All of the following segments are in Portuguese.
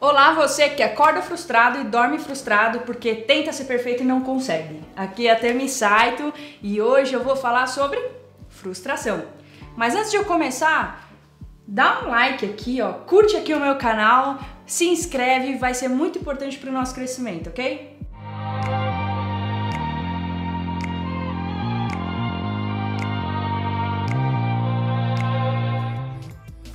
Olá, você que acorda frustrado e dorme frustrado porque tenta ser perfeito e não consegue. Aqui é a Temi Saito e hoje eu vou falar sobre frustração. Mas antes de eu começar, dá um like aqui, ó, curte aqui o meu canal, se inscreve, vai ser muito importante para o nosso crescimento, ok?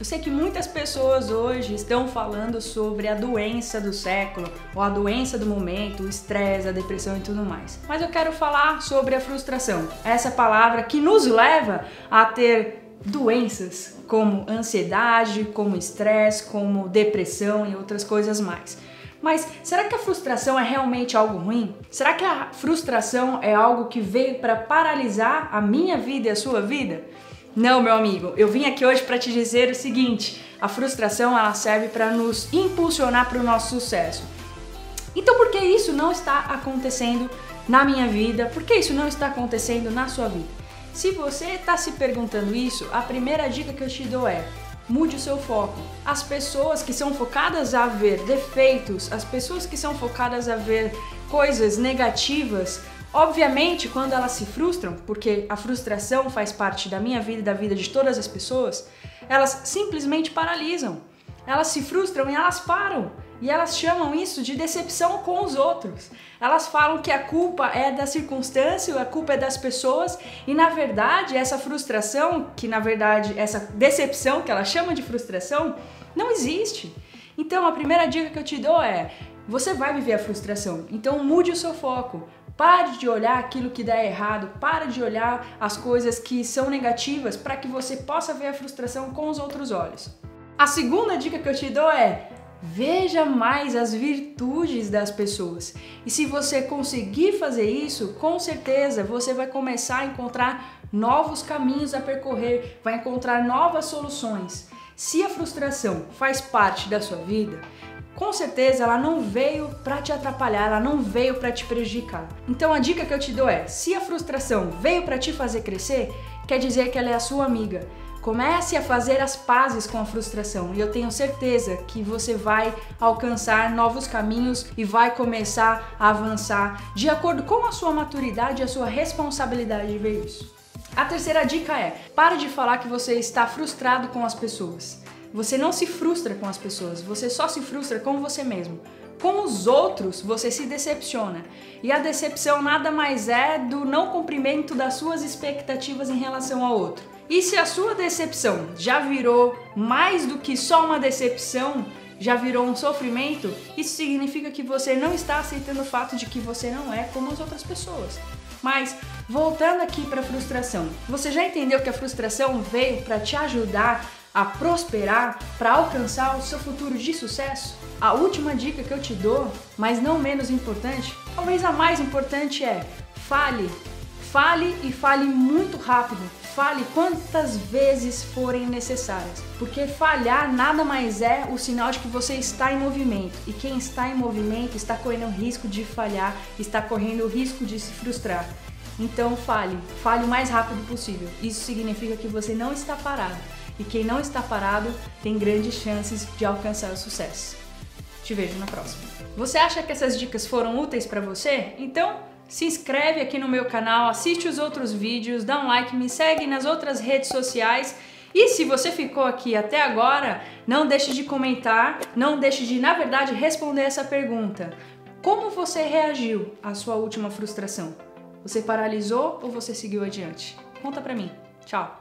Eu sei que muitas pessoas hoje estão falando sobre a doença do século, ou a doença do momento, o estresse, a depressão e tudo mais. Mas eu quero falar sobre a frustração. Essa palavra que nos leva a ter doenças como ansiedade, como estresse, como depressão e outras coisas mais. Mas será que a frustração é realmente algo ruim? Será que a frustração é algo que veio para paralisar a minha vida e a sua vida? Não, meu amigo, eu vim aqui hoje para te dizer o seguinte: a frustração ela serve para nos impulsionar para o nosso sucesso. Então, por que isso não está acontecendo na minha vida? Por que isso não está acontecendo na sua vida? Se você está se perguntando isso, a primeira dica que eu te dou é: mude o seu foco. As pessoas que são focadas a ver defeitos, as pessoas que são focadas a ver coisas negativas, Obviamente, quando elas se frustram, porque a frustração faz parte da minha vida e da vida de todas as pessoas, elas simplesmente paralisam. Elas se frustram e elas param. E elas chamam isso de decepção com os outros. Elas falam que a culpa é da circunstância, a culpa é das pessoas, e na verdade, essa frustração, que na verdade, essa decepção que ela chama de frustração, não existe. Então, a primeira dica que eu te dou é: você vai viver a frustração, então mude o seu foco. Pare de olhar aquilo que dá errado, pare de olhar as coisas que são negativas para que você possa ver a frustração com os outros olhos. A segunda dica que eu te dou é: veja mais as virtudes das pessoas. E se você conseguir fazer isso, com certeza você vai começar a encontrar novos caminhos a percorrer, vai encontrar novas soluções. Se a frustração faz parte da sua vida, com certeza ela não veio para te atrapalhar, ela não veio para te prejudicar. Então a dica que eu te dou é: se a frustração veio para te fazer crescer, quer dizer que ela é a sua amiga. Comece a fazer as pazes com a frustração e eu tenho certeza que você vai alcançar novos caminhos e vai começar a avançar de acordo com a sua maturidade e a sua responsabilidade de ver isso. A terceira dica é: pare de falar que você está frustrado com as pessoas. Você não se frustra com as pessoas, você só se frustra com você mesmo. Com os outros, você se decepciona. E a decepção nada mais é do não cumprimento das suas expectativas em relação ao outro. E se a sua decepção já virou mais do que só uma decepção, já virou um sofrimento, isso significa que você não está aceitando o fato de que você não é como as outras pessoas. Mas voltando aqui para a frustração, você já entendeu que a frustração veio para te ajudar a prosperar, para alcançar o seu futuro de sucesso? A última dica que eu te dou, mas não menos importante, talvez a mais importante é: fale. Fale e fale muito rápido. Fale quantas vezes forem necessárias, porque falhar nada mais é o sinal de que você está em movimento. E quem está em movimento está correndo o risco de falhar, está correndo o risco de se frustrar. Então fale, fale o mais rápido possível. Isso significa que você não está parado e quem não está parado tem grandes chances de alcançar o sucesso. Te vejo na próxima. Você acha que essas dicas foram úteis para você? Então, se inscreve aqui no meu canal, assiste os outros vídeos, dá um like, me segue nas outras redes sociais. E se você ficou aqui até agora, não deixe de comentar, não deixe de, na verdade, responder essa pergunta. Como você reagiu à sua última frustração? Você paralisou ou você seguiu adiante? Conta pra mim. Tchau.